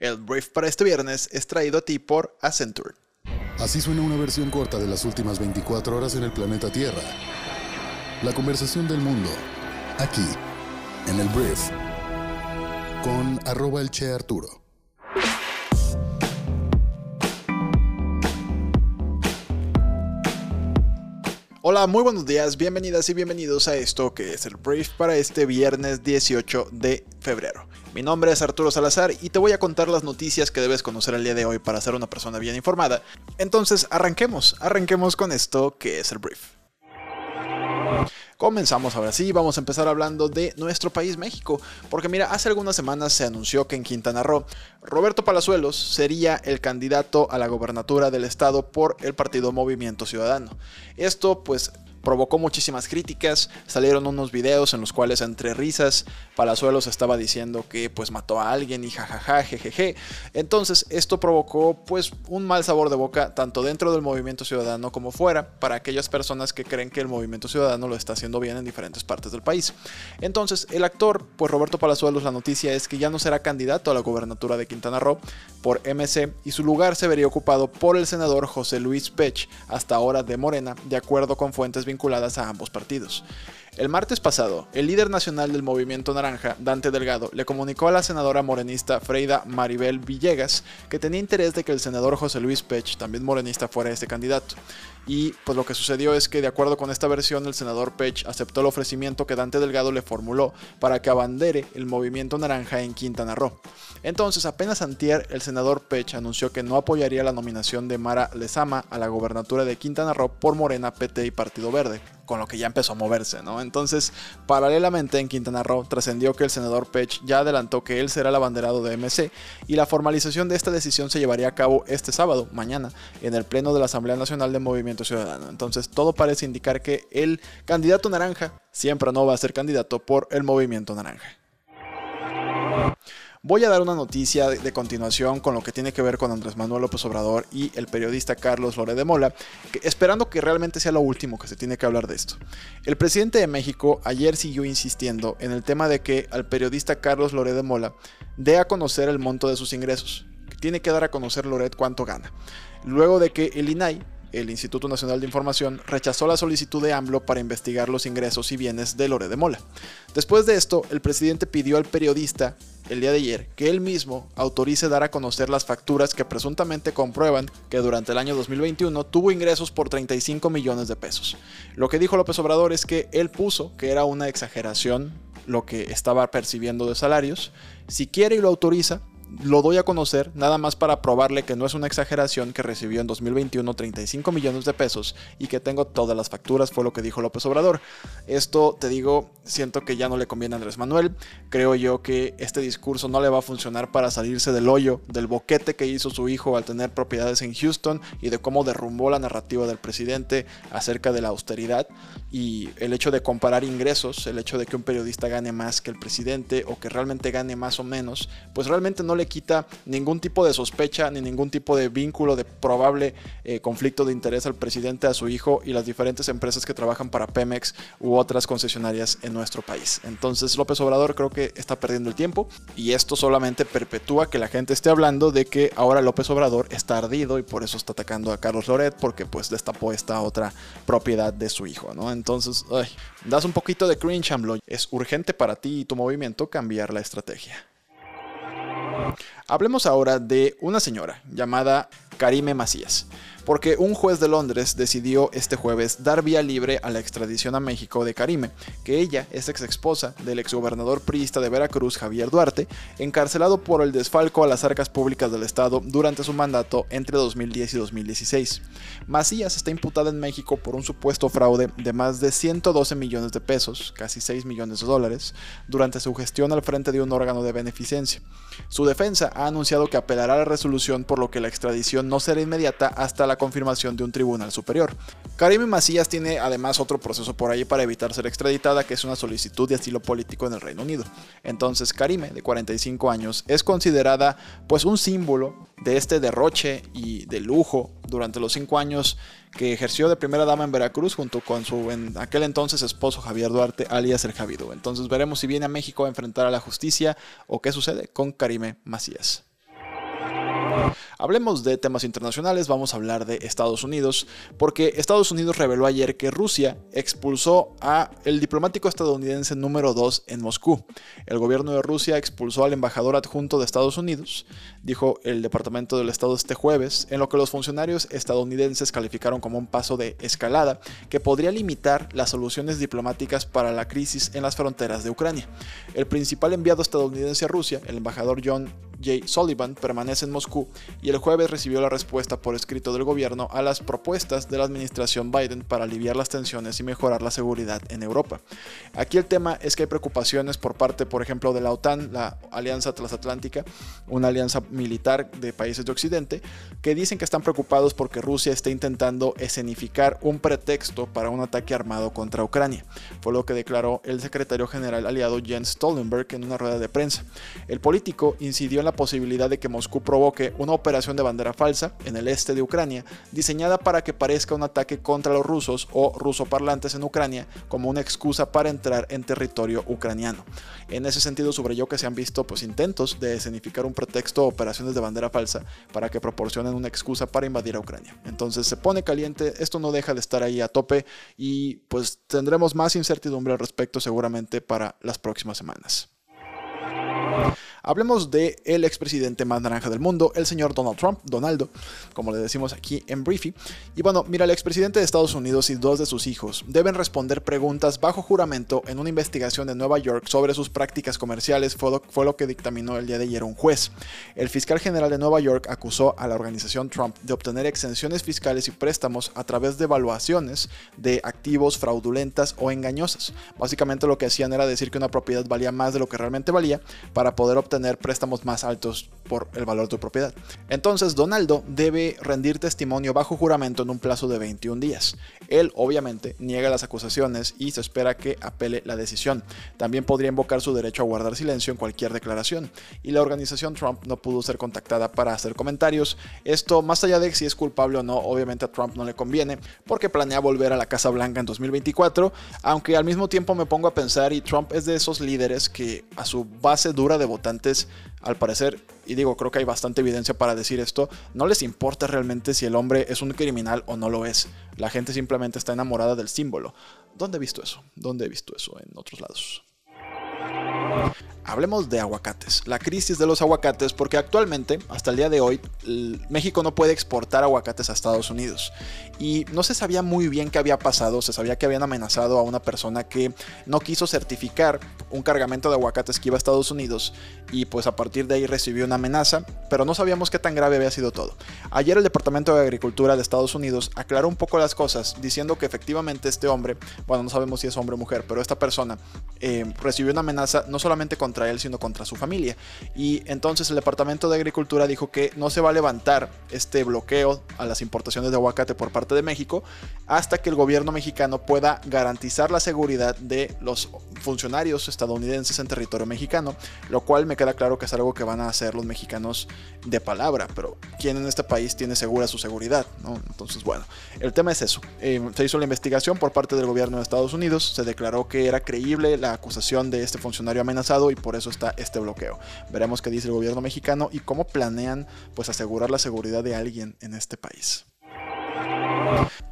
El brief para este viernes es traído a ti por Accenture. Así suena una versión corta de las últimas 24 horas en el planeta Tierra. La conversación del mundo, aquí, en el brief, con arroba el Che Arturo. Hola, muy buenos días, bienvenidas y bienvenidos a esto que es el brief para este viernes 18 de febrero. Mi nombre es Arturo Salazar y te voy a contar las noticias que debes conocer el día de hoy para ser una persona bien informada. Entonces, arranquemos, arranquemos con esto que es el brief. Comenzamos ahora sí, vamos a empezar hablando de nuestro país México, porque mira, hace algunas semanas se anunció que en Quintana Roo, Roberto Palazuelos sería el candidato a la gobernatura del estado por el partido Movimiento Ciudadano. Esto pues provocó muchísimas críticas, salieron unos videos en los cuales entre risas Palazuelos estaba diciendo que pues mató a alguien y jajaja, jejeje. Entonces esto provocó pues un mal sabor de boca tanto dentro del movimiento ciudadano como fuera para aquellas personas que creen que el movimiento ciudadano lo está haciendo bien en diferentes partes del país. Entonces el actor pues Roberto Palazuelos la noticia es que ya no será candidato a la gobernatura de Quintana Roo por MC y su lugar se vería ocupado por el senador José Luis Pech, hasta ahora de Morena, de acuerdo con fuentes vinculadas a ambos partidos. El martes pasado, el líder nacional del movimiento naranja, Dante Delgado, le comunicó a la senadora morenista Freida Maribel Villegas que tenía interés de que el senador José Luis Pech, también morenista, fuera este candidato. Y pues lo que sucedió es que de acuerdo con esta versión, el senador Pech aceptó el ofrecimiento que Dante Delgado le formuló para que abandere el movimiento naranja en Quintana Roo. Entonces, apenas antier, el senador Pech anunció que no apoyaría la nominación de Mara Lezama a la gobernatura de Quintana Roo por Morena, PT y Partido Verde, con lo que ya empezó a moverse, ¿no? Entonces, paralelamente en Quintana Roo trascendió que el senador Pech ya adelantó que él será el abanderado de MC y la formalización de esta decisión se llevaría a cabo este sábado, mañana, en el Pleno de la Asamblea Nacional de Movimiento Ciudadano. Entonces, todo parece indicar que el candidato naranja siempre no va a ser candidato por el Movimiento Naranja. Voy a dar una noticia de, continuación con lo que tiene que ver con Andrés Manuel López Obrador y el periodista Carlos Lore de Mola, esperando que realmente sea lo último que se tiene que hablar de esto. El presidente de México ayer siguió insistiendo en el tema de que al periodista Carlos Lore de Mola dé a conocer el monto de sus ingresos. tiene que dar a conocer Loret cuánto gana. Luego de que el INAI el Instituto Nacional de Información rechazó la solicitud de AMLO para investigar los ingresos y bienes de Lore de Mola. Después de esto, el presidente pidió al periodista el día de ayer que él mismo autorice dar a conocer las facturas que presuntamente comprueban que durante el año 2021 tuvo ingresos por 35 millones de pesos. Lo que dijo López Obrador es que él puso que era una exageración lo que estaba percibiendo de salarios. Si quiere y lo autoriza, lo doy a conocer nada más para probarle que no es una exageración que recibió en 2021 35 millones de pesos y que tengo todas las facturas, fue lo que dijo López Obrador. Esto, te digo, siento que ya no le conviene a Andrés Manuel. Creo yo que este discurso no le va a funcionar para salirse del hoyo, del boquete que hizo su hijo al tener propiedades en Houston y de cómo derrumbó la narrativa del presidente acerca de la austeridad y el hecho de comparar ingresos, el hecho de que un periodista gane más que el presidente o que realmente gane más o menos, pues realmente no le quita ningún tipo de sospecha ni ningún tipo de vínculo de probable eh, conflicto de interés al presidente, a su hijo y las diferentes empresas que trabajan para Pemex u otras concesionarias en nuestro país. Entonces López Obrador creo que está perdiendo el tiempo y esto solamente perpetúa que la gente esté hablando de que ahora López Obrador está ardido y por eso está atacando a Carlos Loret porque pues destapó esta otra propiedad de su hijo, ¿no? Entonces, ay, das un poquito de cringe, AMLO. Es urgente para ti y tu movimiento cambiar la estrategia. Hablemos ahora de una señora llamada Karime Macías porque un juez de Londres decidió este jueves dar vía libre a la extradición a México de Karime, que ella es ex esposa del exgobernador priista de Veracruz Javier Duarte, encarcelado por el desfalco a las arcas públicas del Estado durante su mandato entre 2010 y 2016. Macías está imputada en México por un supuesto fraude de más de 112 millones de pesos, casi 6 millones de dólares, durante su gestión al frente de un órgano de beneficencia. Su defensa ha anunciado que apelará a la resolución por lo que la extradición no será inmediata hasta la confirmación de un tribunal superior. Karime Macías tiene además otro proceso por ahí para evitar ser extraditada, que es una solicitud de asilo político en el Reino Unido. Entonces, Karime, de 45 años, es considerada pues un símbolo de este derroche y de lujo durante los cinco años que ejerció de primera dama en Veracruz junto con su en aquel entonces esposo Javier Duarte, alias el Javido. Entonces veremos si viene a México a enfrentar a la justicia o qué sucede con Karime Macías. Hablemos de temas internacionales, vamos a hablar de Estados Unidos, porque Estados Unidos reveló ayer que Rusia expulsó a el diplomático estadounidense número 2 en Moscú. El gobierno de Rusia expulsó al embajador adjunto de Estados Unidos, dijo el Departamento del Estado este jueves, en lo que los funcionarios estadounidenses calificaron como un paso de escalada que podría limitar las soluciones diplomáticas para la crisis en las fronteras de Ucrania. El principal enviado estadounidense a Rusia, el embajador John Jay Sullivan permanece en Moscú y el jueves recibió la respuesta por escrito del gobierno a las propuestas de la administración Biden para aliviar las tensiones y mejorar la seguridad en Europa. Aquí el tema es que hay preocupaciones por parte, por ejemplo, de la OTAN, la Alianza Transatlántica, una alianza militar de países de Occidente, que dicen que están preocupados porque Rusia está intentando escenificar un pretexto para un ataque armado contra Ucrania. Fue lo que declaró el secretario general aliado Jens Stoltenberg en una rueda de prensa. El político incidió en la posibilidad de que Moscú provoque una operación de bandera falsa en el este de Ucrania, diseñada para que parezca un ataque contra los rusos o rusoparlantes en Ucrania como una excusa para entrar en territorio ucraniano. En ese sentido, subrayó que se han visto pues, intentos de escenificar un pretexto o operaciones de bandera falsa para que proporcionen una excusa para invadir a Ucrania. Entonces se pone caliente, esto no deja de estar ahí a tope y pues tendremos más incertidumbre al respecto seguramente para las próximas semanas. Hablemos de el expresidente más naranja del mundo, el señor Donald Trump, Donaldo, como le decimos aquí en Briefy. Y bueno, mira, el expresidente de Estados Unidos y dos de sus hijos deben responder preguntas bajo juramento en una investigación de Nueva York sobre sus prácticas comerciales, fue lo, fue lo que dictaminó el día de ayer un juez. El fiscal general de Nueva York acusó a la organización Trump de obtener exenciones fiscales y préstamos a través de evaluaciones de activos fraudulentas o engañosas. Básicamente lo que hacían era decir que una propiedad valía más de lo que realmente valía para poder obtener tener préstamos más altos por el valor de tu propiedad. Entonces, Donaldo debe rendir testimonio bajo juramento en un plazo de 21 días. Él, obviamente, niega las acusaciones y se espera que apele la decisión. También podría invocar su derecho a guardar silencio en cualquier declaración. Y la organización Trump no pudo ser contactada para hacer comentarios. Esto, más allá de si es culpable o no, obviamente a Trump no le conviene, porque planea volver a la Casa Blanca en 2024, aunque al mismo tiempo me pongo a pensar y Trump es de esos líderes que a su base dura de votantes al parecer, y digo, creo que hay bastante evidencia para decir esto, no les importa realmente si el hombre es un criminal o no lo es. La gente simplemente está enamorada del símbolo. ¿Dónde he visto eso? ¿Dónde he visto eso en otros lados? Hablemos de aguacates, la crisis de los aguacates, porque actualmente, hasta el día de hoy, México no puede exportar aguacates a Estados Unidos. Y no se sabía muy bien qué había pasado, se sabía que habían amenazado a una persona que no quiso certificar un cargamento de aguacates que iba a Estados Unidos y pues a partir de ahí recibió una amenaza, pero no sabíamos qué tan grave había sido todo. Ayer el Departamento de Agricultura de Estados Unidos aclaró un poco las cosas, diciendo que efectivamente este hombre, bueno, no sabemos si es hombre o mujer, pero esta persona eh, recibió una amenaza no solamente contra él, sino contra su familia. Y entonces el Departamento de Agricultura dijo que no se va a levantar este bloqueo a las importaciones de aguacate por parte de México hasta que el gobierno mexicano pueda garantizar la seguridad de los funcionarios estadounidenses en territorio mexicano, lo cual me queda claro que es algo que van a hacer los mexicanos de palabra, pero ¿quién en este país tiene segura su seguridad? ¿no? Entonces, bueno, el tema es eso. Eh, se hizo la investigación por parte del gobierno de Estados Unidos, se declaró que era creíble la acusación de este funcionario amenazado y por eso está este bloqueo. Veremos qué dice el gobierno mexicano y cómo planean pues asegurar la seguridad de alguien en este país.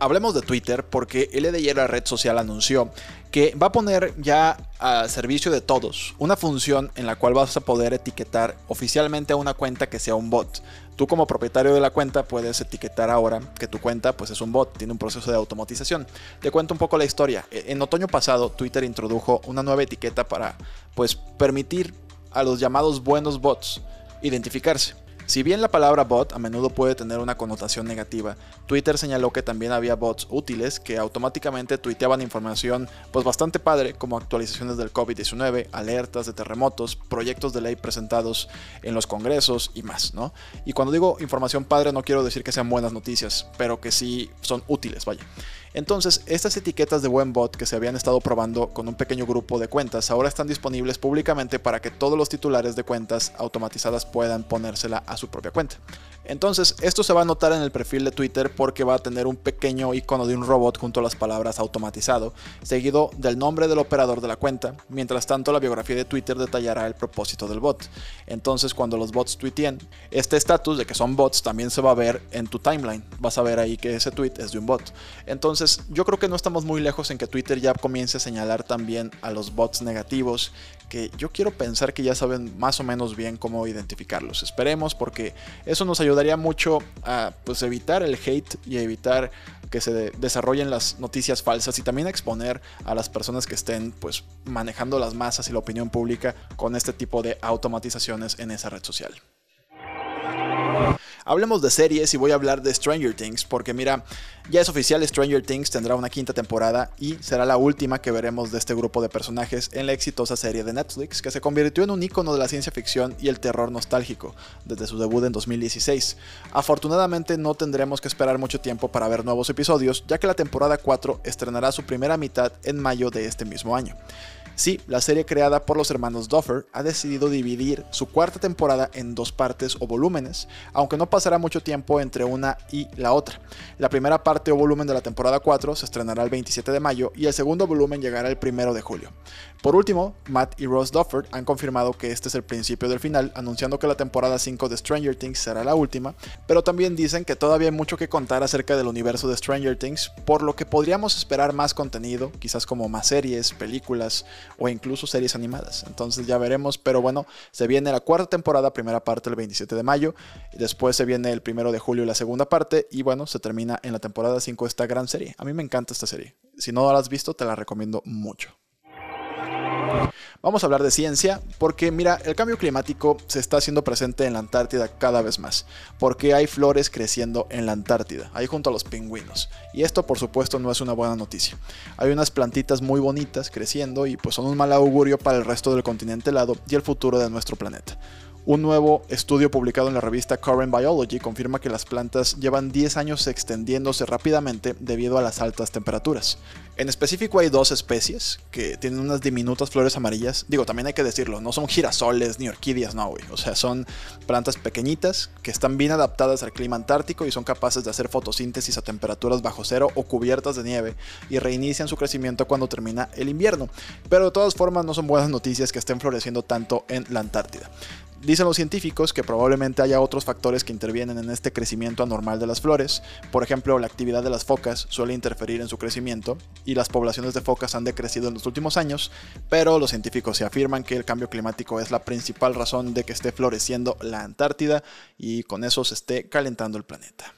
Hablemos de Twitter porque el de ayer la red social anunció que va a poner ya a servicio de todos una función en la cual vas a poder etiquetar oficialmente a una cuenta que sea un bot. Tú como propietario de la cuenta puedes etiquetar ahora que tu cuenta pues es un bot, tiene un proceso de automatización. Te cuento un poco la historia. E, en otoño pasado Twitter introdujo una nueva etiqueta para pues permitir a los llamados buenos bots identificarse. Si bien la palabra bot a menudo puede tener una connotación negativa, Twitter señaló que también había bots útiles que automáticamente tuiteaban información pues bastante padre como actualizaciones del COVID-19, alertas de terremotos, proyectos de ley presentados en los congresos y más, ¿no? Y cuando digo información padre no quiero decir que sean buenas noticias, pero que sí son útiles, vaya. Entonces, estas etiquetas de buen bot que se habían estado probando con un pequeño grupo de cuentas ahora están disponibles públicamente para que todos los titulares de cuentas automatizadas puedan ponérsela a su propia cuenta. Entonces, esto se va a notar en el perfil de Twitter porque va a tener un pequeño icono de un robot junto a las palabras automatizado, seguido del nombre del operador de la cuenta. Mientras tanto, la biografía de Twitter detallará el propósito del bot. Entonces, cuando los bots tuiteen, este estatus de que son bots también se va a ver en tu timeline. Vas a ver ahí que ese tweet es de un bot. Entonces, yo creo que no estamos muy lejos en que Twitter ya comience a señalar también a los bots negativos que yo quiero pensar que ya saben más o menos bien cómo identificarlos. Esperemos porque eso nos ayudaría mucho a pues, evitar el hate y evitar que se desarrollen las noticias falsas y también exponer a las personas que estén pues manejando las masas y la opinión pública con este tipo de automatizaciones en esa red social. Hablemos de series y voy a hablar de Stranger Things, porque mira, ya es oficial, Stranger Things tendrá una quinta temporada y será la última que veremos de este grupo de personajes en la exitosa serie de Netflix, que se convirtió en un icono de la ciencia ficción y el terror nostálgico desde su debut en 2016. Afortunadamente no tendremos que esperar mucho tiempo para ver nuevos episodios, ya que la temporada 4 estrenará su primera mitad en mayo de este mismo año. Sí, la serie creada por los hermanos Duffer ha decidido dividir su cuarta temporada en dos partes o volúmenes, aunque no pasará mucho tiempo entre una y la otra. La primera parte o volumen de la temporada 4 se estrenará el 27 de mayo y el segundo volumen llegará el 1 de julio. Por último, Matt y Ross Duffer han confirmado que este es el principio del final, anunciando que la temporada 5 de Stranger Things será la última, pero también dicen que todavía hay mucho que contar acerca del universo de Stranger Things, por lo que podríamos esperar más contenido, quizás como más series, películas, o incluso series animadas. Entonces ya veremos, pero bueno, se viene la cuarta temporada, primera parte el 27 de mayo, y después se viene el primero de julio la segunda parte, y bueno, se termina en la temporada 5 esta gran serie. A mí me encanta esta serie. Si no la has visto, te la recomiendo mucho. Vamos a hablar de ciencia porque mira, el cambio climático se está haciendo presente en la Antártida cada vez más, porque hay flores creciendo en la Antártida, ahí junto a los pingüinos. Y esto por supuesto no es una buena noticia. Hay unas plantitas muy bonitas creciendo y pues son un mal augurio para el resto del continente helado y el futuro de nuestro planeta. Un nuevo estudio publicado en la revista Current Biology confirma que las plantas llevan 10 años extendiéndose rápidamente debido a las altas temperaturas. En específico hay dos especies que tienen unas diminutas flores amarillas. Digo, también hay que decirlo, no son girasoles ni orquídeas, no, güey. O sea, son plantas pequeñitas que están bien adaptadas al clima antártico y son capaces de hacer fotosíntesis a temperaturas bajo cero o cubiertas de nieve y reinician su crecimiento cuando termina el invierno. Pero de todas formas no son buenas noticias que estén floreciendo tanto en la Antártida. Dicen los científicos que probablemente haya otros factores que intervienen en este crecimiento anormal de las flores. Por ejemplo, la actividad de las focas suele interferir en su crecimiento y las poblaciones de focas han decrecido en los últimos años, pero los científicos se afirman que el cambio climático es la principal razón de que esté floreciendo la Antártida y con eso se esté calentando el planeta.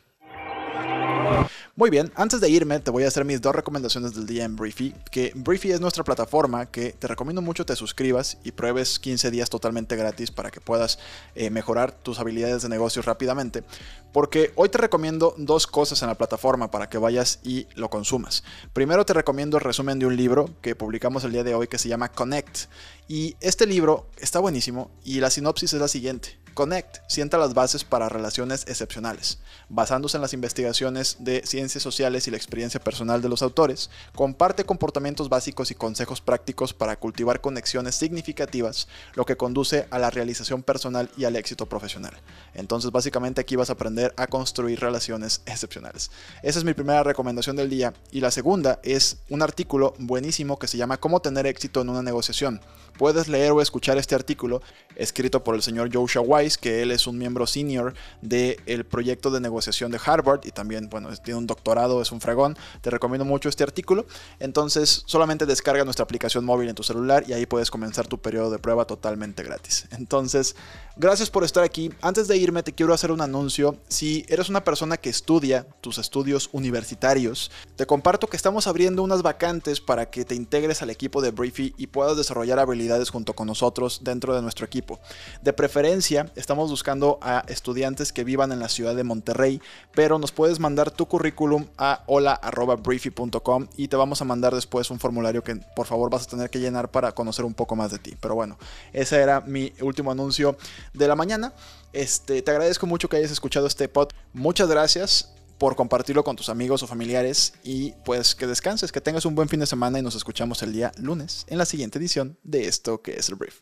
Muy bien, antes de irme te voy a hacer mis dos recomendaciones del día en Briefy, que Briefy es nuestra plataforma que te recomiendo mucho te suscribas y pruebes 15 días totalmente gratis para que puedas eh, mejorar tus habilidades de negocio rápidamente, porque hoy te recomiendo dos cosas en la plataforma para que vayas y lo consumas. Primero te recomiendo el resumen de un libro que publicamos el día de hoy que se llama Connect, y este libro está buenísimo y la sinopsis es la siguiente. Connect sienta las bases para relaciones excepcionales. Basándose en las investigaciones de sociales y la experiencia personal de los autores, comparte comportamientos básicos y consejos prácticos para cultivar conexiones significativas, lo que conduce a la realización personal y al éxito profesional. Entonces, básicamente aquí vas a aprender a construir relaciones excepcionales. Esa es mi primera recomendación del día. Y la segunda es un artículo buenísimo que se llama Cómo tener éxito en una negociación. Puedes leer o escuchar este artículo escrito por el señor Joshua Weiss, que él es un miembro senior del proyecto de negociación de Harvard y también, bueno, tiene un doctorado, es un fregón. Te recomiendo mucho este artículo. Entonces, solamente descarga nuestra aplicación móvil en tu celular y ahí puedes comenzar tu periodo de prueba totalmente gratis. Entonces, gracias por estar aquí. Antes de irme, te quiero hacer un anuncio. Si eres una persona que estudia tus estudios universitarios, te comparto que estamos abriendo unas vacantes para que te integres al equipo de Briefy y puedas desarrollar habilidades junto con nosotros dentro de nuestro equipo. De preferencia, estamos buscando a estudiantes que vivan en la ciudad de Monterrey, pero nos puedes mandar tu currículum a hola.briefy.com y te vamos a mandar después un formulario que por favor vas a tener que llenar para conocer un poco más de ti. Pero bueno, ese era mi último anuncio de la mañana. Este, te agradezco mucho que hayas escuchado este pod. Muchas gracias por compartirlo con tus amigos o familiares y pues que descanses, que tengas un buen fin de semana y nos escuchamos el día lunes en la siguiente edición de esto que es el brief.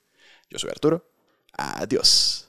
Yo soy Arturo. Adiós.